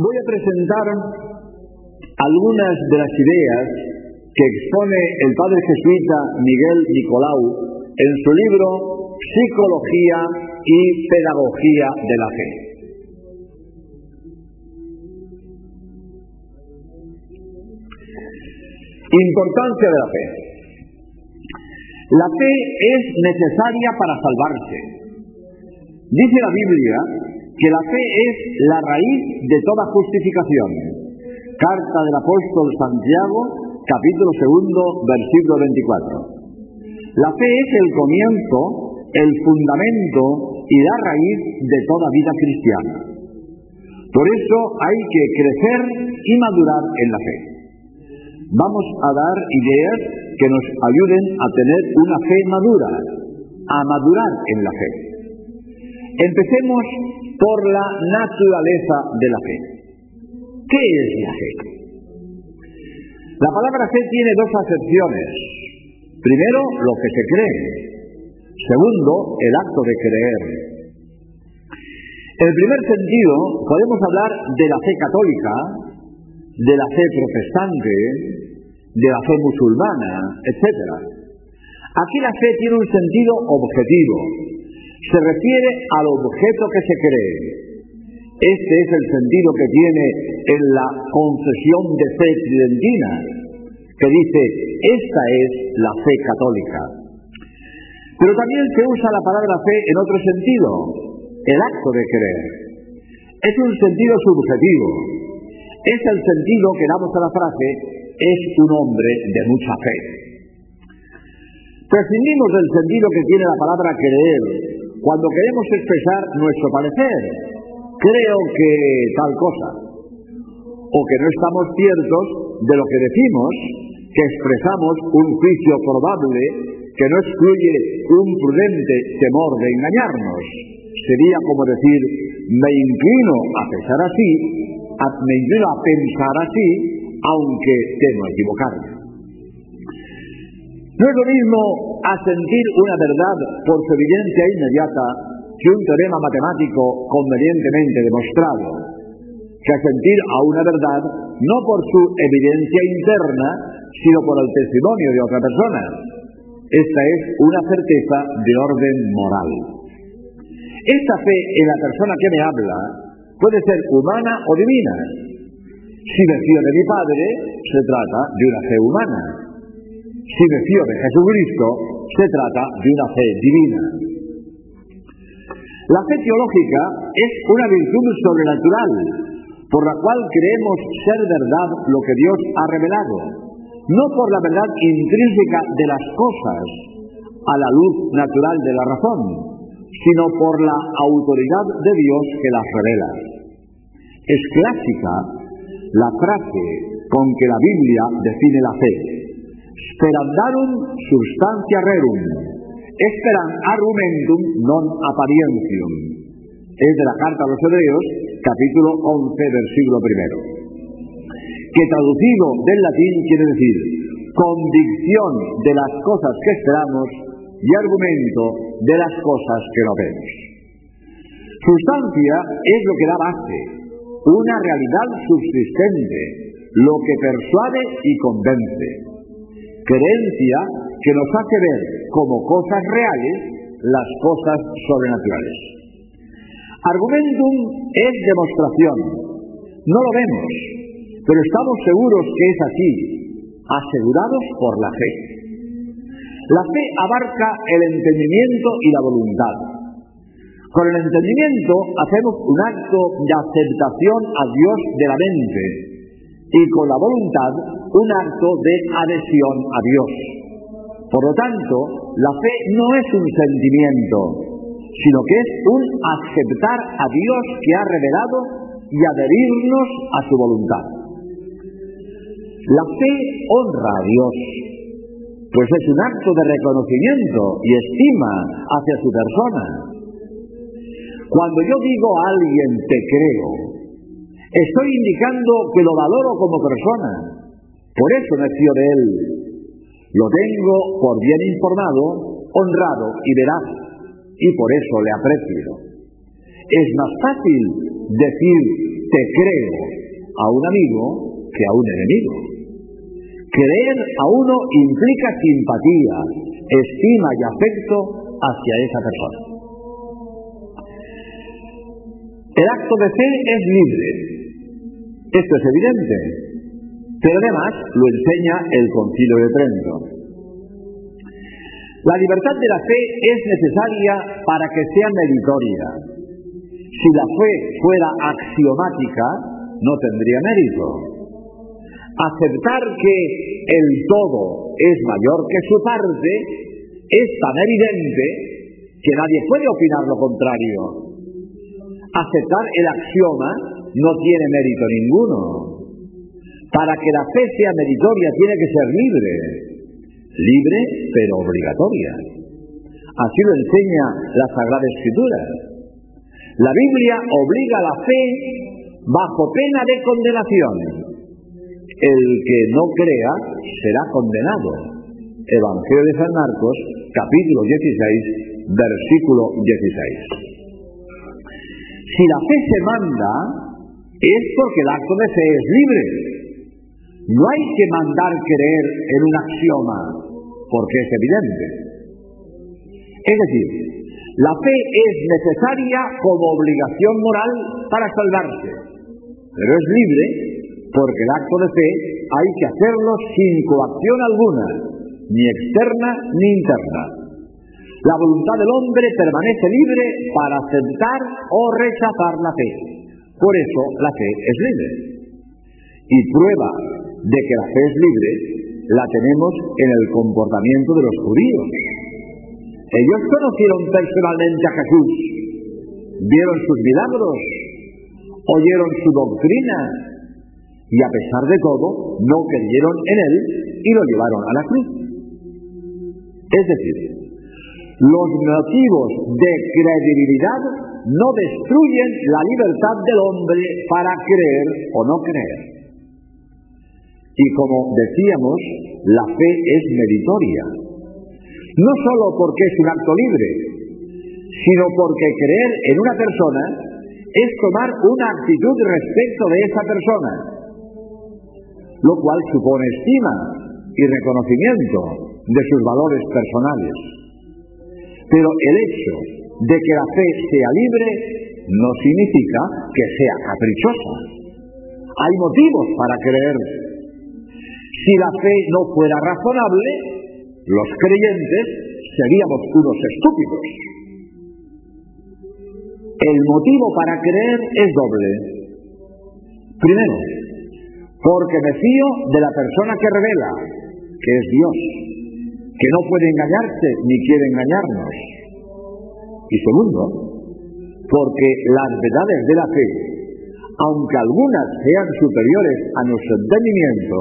Voy a presentar algunas de las ideas que expone el padre jesuita Miguel Nicolau en su libro Psicología y Pedagogía de la Fe. Importancia de la fe. La fe es necesaria para salvarse. Dice la Biblia que la fe es la raíz de toda justificación. Carta del apóstol Santiago, capítulo segundo, versículo 24. La fe es el comienzo, el fundamento y la raíz de toda vida cristiana. Por eso hay que crecer y madurar en la fe. Vamos a dar ideas que nos ayuden a tener una fe madura, a madurar en la fe. Empecemos por la naturaleza de la fe. ¿Qué es la fe? La palabra fe tiene dos acepciones. Primero, lo que se cree. Segundo, el acto de creer. En el primer sentido, podemos hablar de la fe católica, de la fe protestante, de la fe musulmana, etc. Aquí la fe tiene un sentido objetivo, se refiere al objeto que se cree. Este es el sentido que tiene en la concesión de fe tridentina, que dice, esta es la fe católica. Pero también se usa la palabra fe en otro sentido, el acto de creer. Es un sentido subjetivo. Es el sentido que damos a la frase, es un hombre de mucha fe. Prescindimos del sentido que tiene la palabra creer cuando queremos expresar nuestro parecer. Creo que tal cosa. O que no estamos ciertos de lo que decimos, que expresamos un juicio probable que no excluye un prudente temor de engañarnos. Sería como decir, me inclino a pensar así, me inclino a pensar así, aunque temo equivocarme. No es lo mismo asentir una verdad por su evidencia inmediata que un teorema matemático convenientemente demostrado, que asentir a una verdad no por su evidencia interna, sino por el testimonio de otra persona. Esta es una certeza de orden moral. Esta fe en la persona que me habla puede ser humana o divina. Si me fío de mi Padre, se trata de una fe humana. Si me fío Jesucristo, se trata de una fe divina. La fe teológica es una virtud sobrenatural por la cual creemos ser verdad lo que Dios ha revelado, no por la verdad intrínseca de las cosas a la luz natural de la razón, sino por la autoridad de Dios que las revela. Es clásica la frase con que la Biblia define la fe. Sperandarum substantia rerum, esperan argumentum non apparentium. Es de la carta a los Hebreos, capítulo 11, versículo primero. Que traducido del latín quiere decir convicción de las cosas que esperamos y argumento de las cosas que no vemos. Sustancia es lo que da base, una realidad subsistente, lo que persuade y convence. Creencia que nos hace ver como cosas reales las cosas sobrenaturales. Argumentum es demostración. No lo vemos, pero estamos seguros que es así, asegurados por la fe. La fe abarca el entendimiento y la voluntad. Con el entendimiento hacemos un acto de aceptación a Dios de la mente y con la voluntad un acto de adhesión a Dios. Por lo tanto, la fe no es un sentimiento, sino que es un aceptar a Dios que ha revelado y adherirnos a su voluntad. La fe honra a Dios, pues es un acto de reconocimiento y estima hacia su persona. Cuando yo digo a alguien te creo, estoy indicando que lo valoro como persona. Por eso me fío de él. Lo tengo por bien informado, honrado y veraz. y por eso le aprecio. Es más fácil decir te creo a un amigo que a un enemigo. Creer a uno implica simpatía, estima y afecto hacia esa persona. El acto de fe es libre. Esto es evidente, pero además lo enseña el Concilio de Trento. La libertad de la fe es necesaria para que sea meritoria. Si la fe fuera axiomática, no tendría mérito. Aceptar que el todo es mayor que su parte es tan evidente que nadie puede opinar lo contrario. Aceptar el axioma no tiene mérito ninguno. Para que la fe sea meritoria tiene que ser libre, libre pero obligatoria. Así lo enseña la Sagrada Escritura. La Biblia obliga a la fe bajo pena de condenación. El que no crea será condenado. Evangelio de San Marcos, capítulo 16, versículo 16. Si la fe se manda, es porque el acto de fe es libre. No hay que mandar creer en un axioma, porque es evidente. Es decir, la fe es necesaria como obligación moral para salvarse, pero es libre porque el acto de fe hay que hacerlo sin coacción alguna, ni externa ni interna. La voluntad del hombre permanece libre para aceptar o rechazar la fe. Por eso la fe es libre. Y prueba de que la fe es libre la tenemos en el comportamiento de los judíos. Ellos conocieron personalmente a Jesús, vieron sus milagros, oyeron su doctrina y a pesar de todo no creyeron en él y lo llevaron a la cruz. Es decir, los motivos de credibilidad no destruyen la libertad del hombre para creer o no creer. Y como decíamos, la fe es meritoria. No solo porque es un acto libre, sino porque creer en una persona es tomar una actitud respecto de esa persona, lo cual supone estima y reconocimiento de sus valores personales. Pero el hecho de que la fe sea libre no significa que sea caprichosa. Hay motivos para creer. Si la fe no fuera razonable, los creyentes seríamos unos estúpidos. El motivo para creer es doble. Primero, porque me fío de la persona que revela, que es Dios, que no puede engañarse ni quiere engañarnos. Y segundo, porque las verdades de la fe, aunque algunas sean superiores a nuestro entendimiento,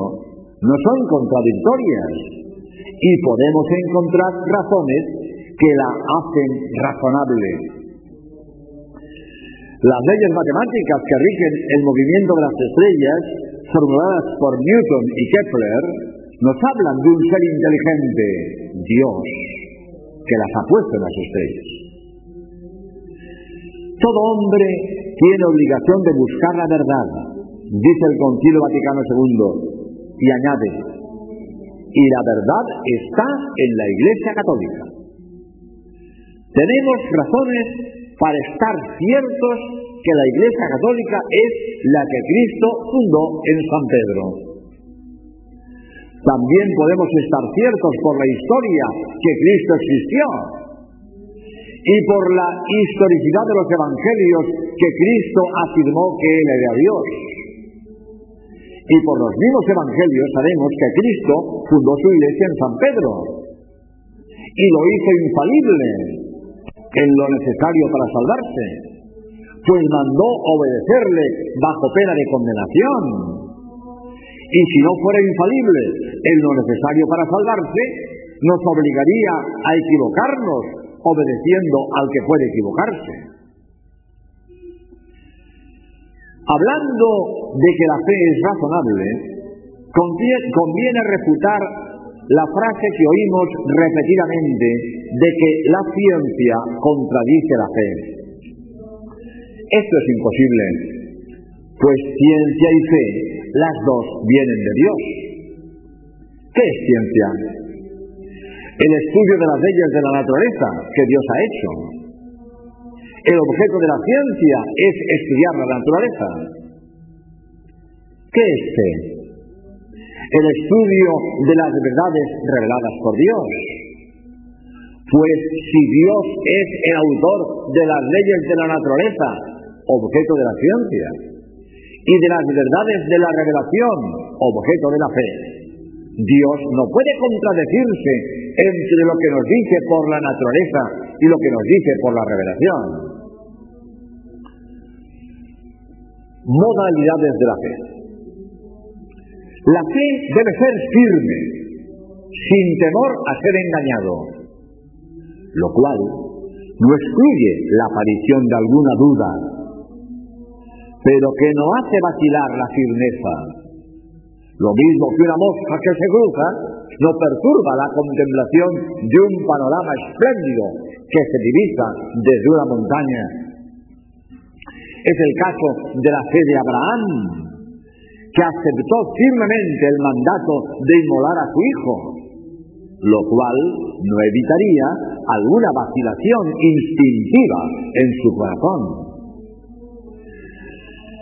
no son contradictorias y podemos encontrar razones que la hacen razonable. Las leyes matemáticas que rigen el movimiento de las estrellas, formuladas por Newton y Kepler, nos hablan de un ser inteligente, Dios, que las ha puesto en las estrellas. Todo hombre tiene obligación de buscar la verdad, dice el Concilio Vaticano II, y añade, y la verdad está en la Iglesia Católica. Tenemos razones para estar ciertos que la Iglesia Católica es la que Cristo fundó en San Pedro. También podemos estar ciertos por la historia que Cristo existió y por la historicidad de los evangelios que Cristo afirmó que Él era Dios. Y por los mismos evangelios sabemos que Cristo fundó su iglesia en San Pedro y lo hizo infalible en lo necesario para salvarse, pues mandó obedecerle bajo pena de condenación. Y si no fuera infalible en lo necesario para salvarse, nos obligaría a equivocarnos obedeciendo al que puede equivocarse. Hablando de que la fe es razonable, conviene refutar la frase que oímos repetidamente de que la ciencia contradice la fe. Esto es imposible, pues ciencia y fe, las dos vienen de Dios. ¿Qué es ciencia? El estudio de las leyes de la naturaleza que Dios ha hecho. El objeto de la ciencia es estudiar la naturaleza. ¿Qué es fe? El estudio de las verdades reveladas por Dios. Pues si Dios es el autor de las leyes de la naturaleza, objeto de la ciencia, y de las verdades de la revelación, objeto de la fe, Dios no puede contradecirse entre lo que nos dice por la naturaleza y lo que nos dice por la revelación. Modalidades de la fe. La fe debe ser firme, sin temor a ser engañado, lo cual no excluye la aparición de alguna duda, pero que no hace vacilar la firmeza. Lo mismo que una mosca que se cruza no perturba la contemplación de un panorama espléndido que se divisa desde una montaña. Es el caso de la fe de Abraham, que aceptó firmemente el mandato de inmolar a su hijo, lo cual no evitaría alguna vacilación instintiva en su corazón.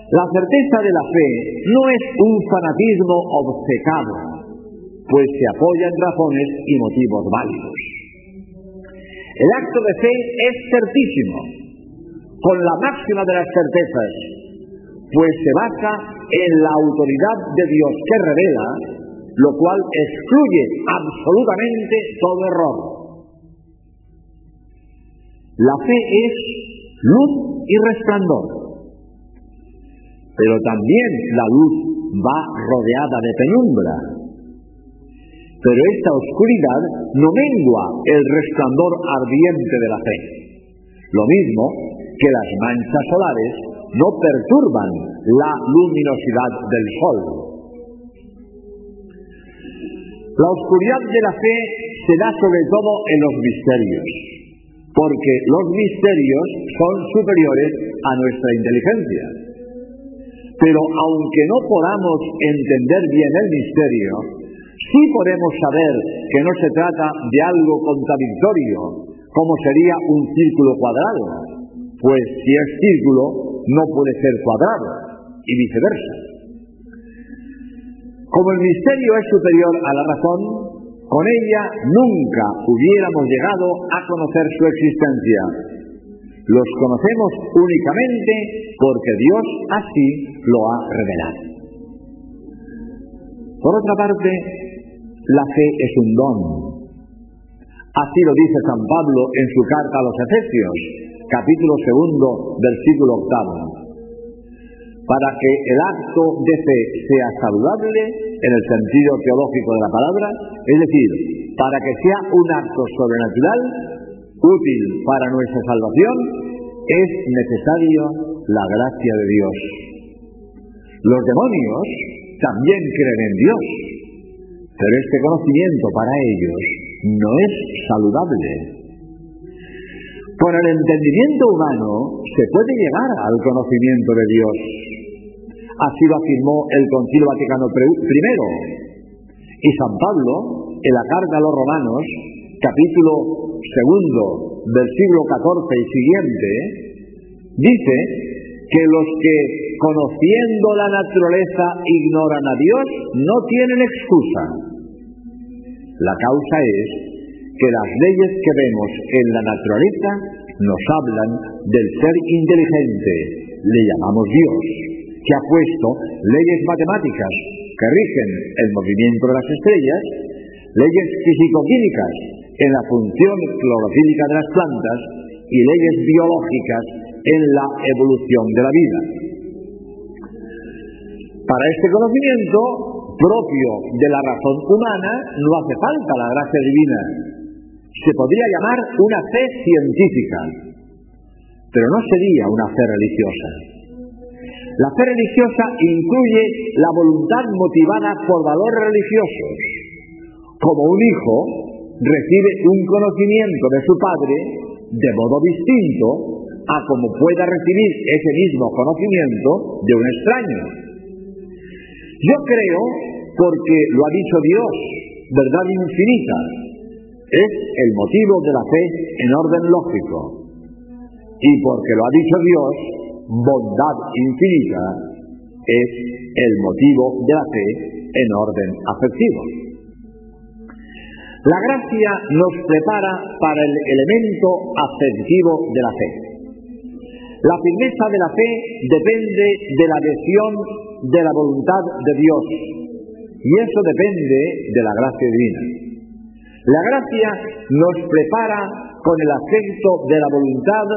La certeza de la fe no es un fanatismo obcecado, pues se apoya en razones y motivos válidos. El acto de fe es certísimo, con la máxima de las certezas, pues se basa en la autoridad de Dios que revela, lo cual excluye absolutamente todo error. La fe es luz y resplandor, pero también la luz va rodeada de penumbra. Pero esta oscuridad no mengua el resplandor ardiente de la fe. Lo mismo que las manchas solares no perturban la luminosidad del sol. La oscuridad de la fe se da sobre todo en los misterios, porque los misterios son superiores a nuestra inteligencia. Pero aunque no podamos entender bien el misterio, sí podemos saber que no se trata de algo contradictorio, como sería un círculo cuadrado, pues si es círculo no puede ser cuadrado, y viceversa. Como el misterio es superior a la razón, con ella nunca hubiéramos llegado a conocer su existencia. Los conocemos únicamente porque Dios así lo ha revelado. Por otra parte, la fe es un don. Así lo dice San Pablo en su carta a los Efesios, capítulo segundo, versículo octavo. Para que el acto de fe sea saludable en el sentido teológico de la palabra, es decir, para que sea un acto sobrenatural, útil para nuestra salvación, es necesario la gracia de Dios. Los demonios también creen en Dios, pero este conocimiento para ellos no es saludable. Con el entendimiento humano se puede llegar al conocimiento de Dios. Así lo afirmó el Concilio Vaticano I. Y San Pablo, en la carta a los Romanos, capítulo segundo del siglo XIV y siguiente, dice que los que conociendo la naturaleza ignoran a Dios no tienen excusa. La causa es que las leyes que vemos en la naturaleza nos hablan del ser inteligente, le llamamos Dios, que ha puesto leyes matemáticas que rigen el movimiento de las estrellas, leyes físico-químicas en la función clorofílica de las plantas y leyes biológicas en la evolución de la vida. Para este conocimiento propio de la razón humana no hace falta la gracia divina. Se podría llamar una fe científica, pero no sería una fe religiosa. La fe religiosa incluye la voluntad motivada por valores religiosos, como un hijo recibe un conocimiento de su padre de modo distinto a como pueda recibir ese mismo conocimiento de un extraño. Yo creo, porque lo ha dicho Dios, verdad infinita, es el motivo de la fe en orden lógico. Y porque lo ha dicho Dios, bondad infinita es el motivo de la fe en orden afectivo. La gracia nos prepara para el elemento afectivo de la fe. La firmeza de la fe depende de la adhesión de la voluntad de Dios y eso depende de la gracia divina. La gracia nos prepara con el afecto de la voluntad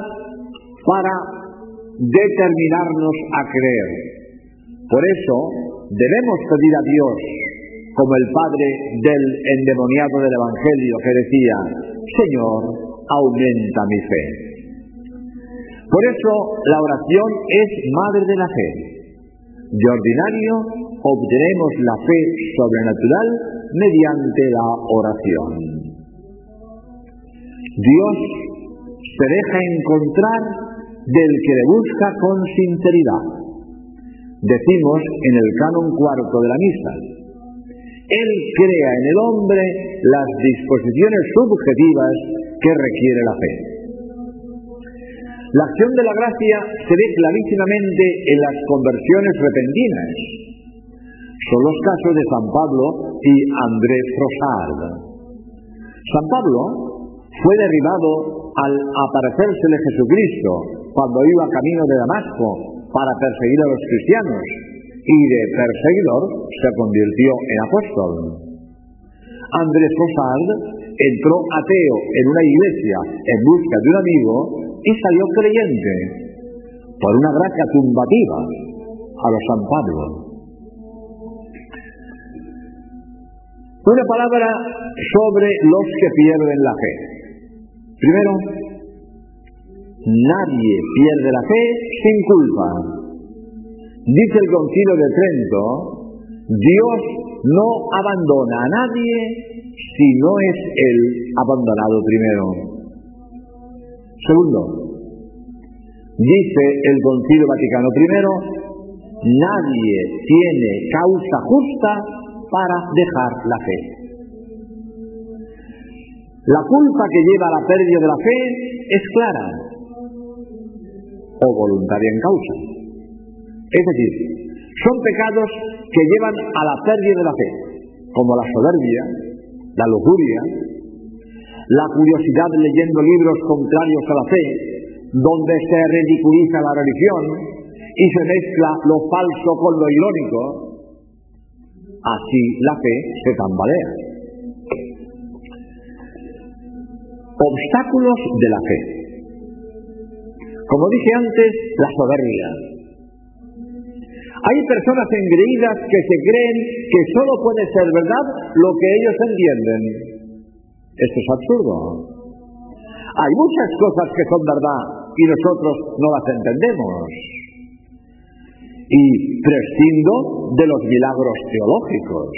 para determinarnos a creer. Por eso debemos pedir a Dios, como el padre del endemoniado del Evangelio que decía, Señor, aumenta mi fe. Por eso la oración es madre de la fe. De ordinario obtenemos la fe sobrenatural mediante la oración. Dios se deja encontrar del que le busca con sinceridad. Decimos en el canon cuarto de la misa, Él crea en el hombre las disposiciones subjetivas que requiere la fe. La acción de la gracia se ve clarísimamente en las conversiones repentinas. Son los casos de San Pablo y Andrés Rosard. San Pablo fue derribado al aparecérsele Jesucristo cuando iba camino de Damasco para perseguir a los cristianos y de perseguidor se convirtió en apóstol. Andrés Rosard entró ateo en una iglesia en busca de un amigo y salió creyente por una gracia tumbativa a los San Pablo. Una palabra sobre los que pierden la fe. Primero, nadie pierde la fe sin culpa. Dice el concilio de Trento, Dios no abandona a nadie si no es él abandonado primero. Segundo, dice el concilio Vaticano I, nadie tiene causa justa para dejar la fe. La culpa que lleva a la pérdida de la fe es clara o voluntaria en causa. Es decir, son pecados que llevan a la pérdida de la fe, como la soberbia, la lujuria, la curiosidad leyendo libros contrarios a la fe, donde se ridiculiza la religión y se mezcla lo falso con lo irónico, así la fe se tambalea. Obstáculos de la fe. Como dije antes, la soberbia. Hay personas engreídas que se creen que solo puede ser verdad lo que ellos entienden. Esto es absurdo. Hay muchas cosas que son verdad y nosotros no las entendemos. Y prescindo de los milagros teológicos.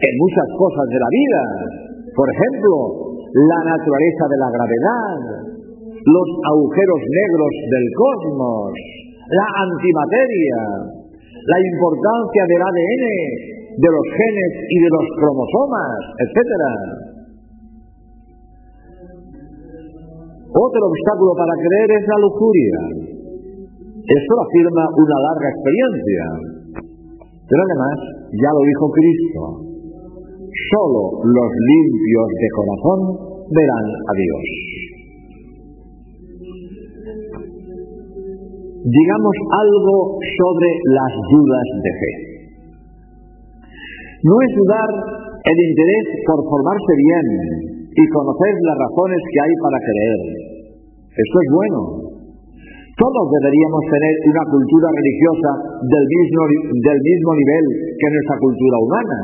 En muchas cosas de la vida, por ejemplo, la naturaleza de la gravedad, los agujeros negros del cosmos, la antimateria, la importancia del ADN, de los genes y de los cromosomas, etc. Otro obstáculo para creer es la lujuria. Esto lo afirma una larga experiencia. Pero además, ya lo dijo Cristo, solo los limpios de corazón verán a Dios. Digamos algo sobre las dudas de fe. No es dudar el interés por formarse bien y conocer las razones que hay para creer. Esto es bueno. Todos deberíamos tener una cultura religiosa del mismo, del mismo nivel que nuestra cultura humana.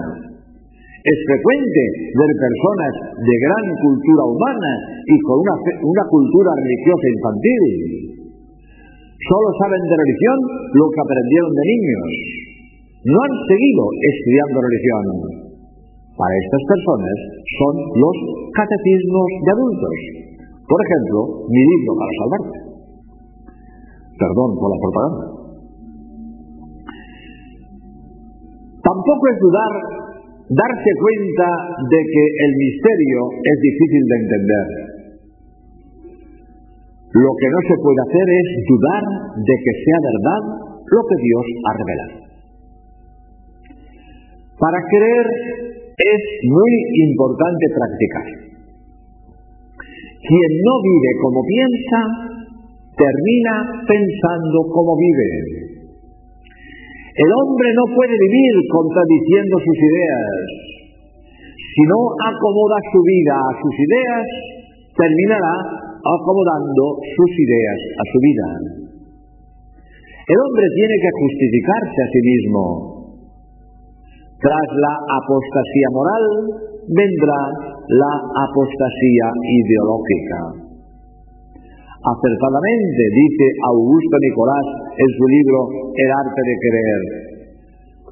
Es frecuente ver personas de gran cultura humana y con una, una cultura religiosa infantil. Solo saben de religión lo que aprendieron de niños. No han seguido estudiando religión. para estas personas son los catecismos de adultos. Por ejemplo, mi libro para salvarte. Perdón por la propaganda. Tampoco es dudar, darse cuenta de que el misterio es difícil de entender. Lo que no se puede hacer es dudar de que sea verdad lo que Dios ha revelado. Para creer es muy importante practicar. Quien no vive como piensa, termina pensando como vive. El hombre no puede vivir contradiciendo sus ideas. Si no acomoda su vida a sus ideas, terminará acomodando sus ideas a su vida. El hombre tiene que justificarse a sí mismo. Tras la apostasía moral vendrá la apostasía ideológica. Acertadamente dice Augusto Nicolás en su libro El arte de creer,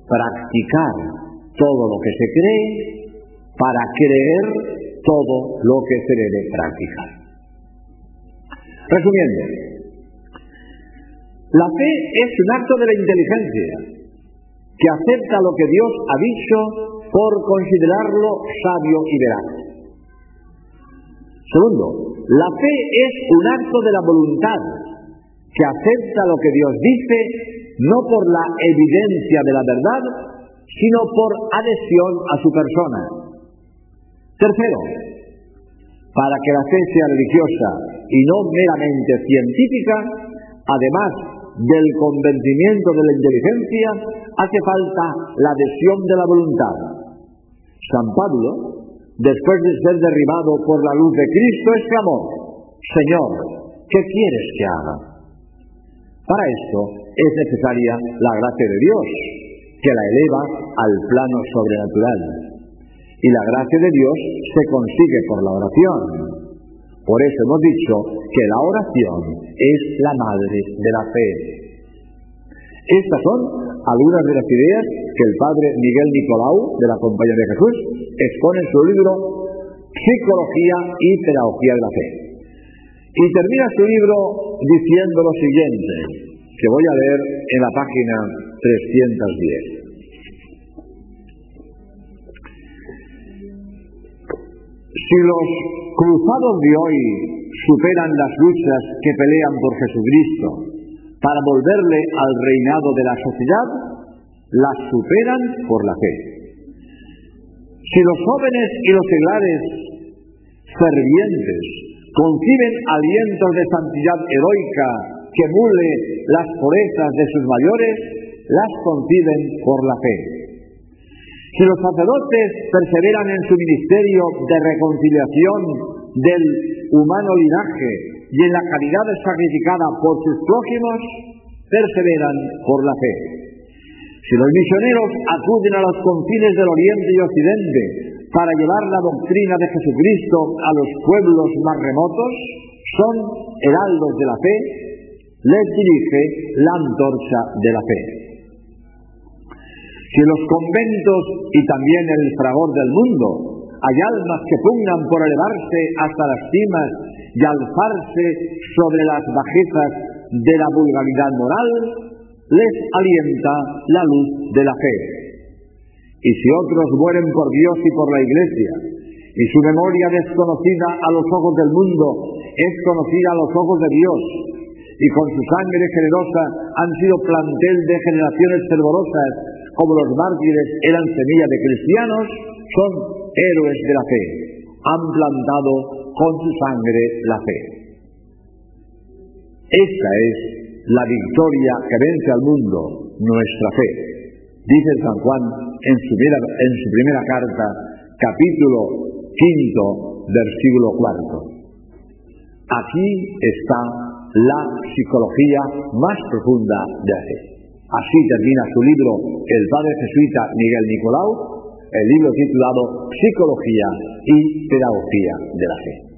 practicar todo lo que se cree para creer todo lo que se debe practicar. Resumiendo, la fe es un acto de la inteligencia que acepta lo que Dios ha dicho por considerarlo sabio y veraz. Segundo, la fe es un acto de la voluntad que acepta lo que Dios dice no por la evidencia de la verdad, sino por adhesión a su persona. Tercero, para que la fe sea religiosa y no meramente científica, además del convencimiento de la inteligencia, hace falta la adhesión de la voluntad. San Pablo, después de ser derribado por la luz de Cristo, exclamó, Señor, ¿qué quieres que haga? Para esto es necesaria la gracia de Dios, que la eleva al plano sobrenatural. Y la gracia de Dios se consigue por la oración. Por eso hemos dicho que la oración es la madre de la fe. Estas son algunas de las ideas que el padre Miguel Nicolau, de la Compañía de Jesús, expone en su libro Psicología y Pedagogía de la Fe. Y termina su libro diciendo lo siguiente, que voy a leer en la página 310. Si los cruzados de hoy superan las luchas que pelean por Jesucristo para volverle al reinado de la sociedad, las superan por la fe. Si los jóvenes y los seglares fervientes conciben alientos de santidad heroica que emule las purezas de sus mayores, las conciben por la fe. Si los sacerdotes perseveran en su ministerio de reconciliación del humano linaje y en la caridad sacrificada por sus prójimos, perseveran por la fe. Si los misioneros acuden a los confines del Oriente y Occidente para llevar la doctrina de Jesucristo a los pueblos más remotos, son heraldos de la fe, les dirige la antorcha de la fe. Si en los conventos y también el fragor del mundo hay almas que pugnan por elevarse hasta las cimas y alzarse sobre las bajezas de la vulgaridad moral, les alienta la luz de la fe. Y si otros mueren por Dios y por la Iglesia, y su memoria desconocida a los ojos del mundo es conocida a los ojos de Dios, y con su sangre generosa han sido plantel de generaciones fervorosas, como los mártires eran semilla de cristianos, son héroes de la fe, han plantado con su sangre la fe. Esta es la victoria que vence al mundo, nuestra fe. Dice San Juan en su, en su primera carta, capítulo quinto, versículo cuarto. Aquí está la psicología más profunda de la fe. Así termina su libro el padre jesuita Miguel Nicolau, el libro titulado Psicología y Pedagogía de la Fe.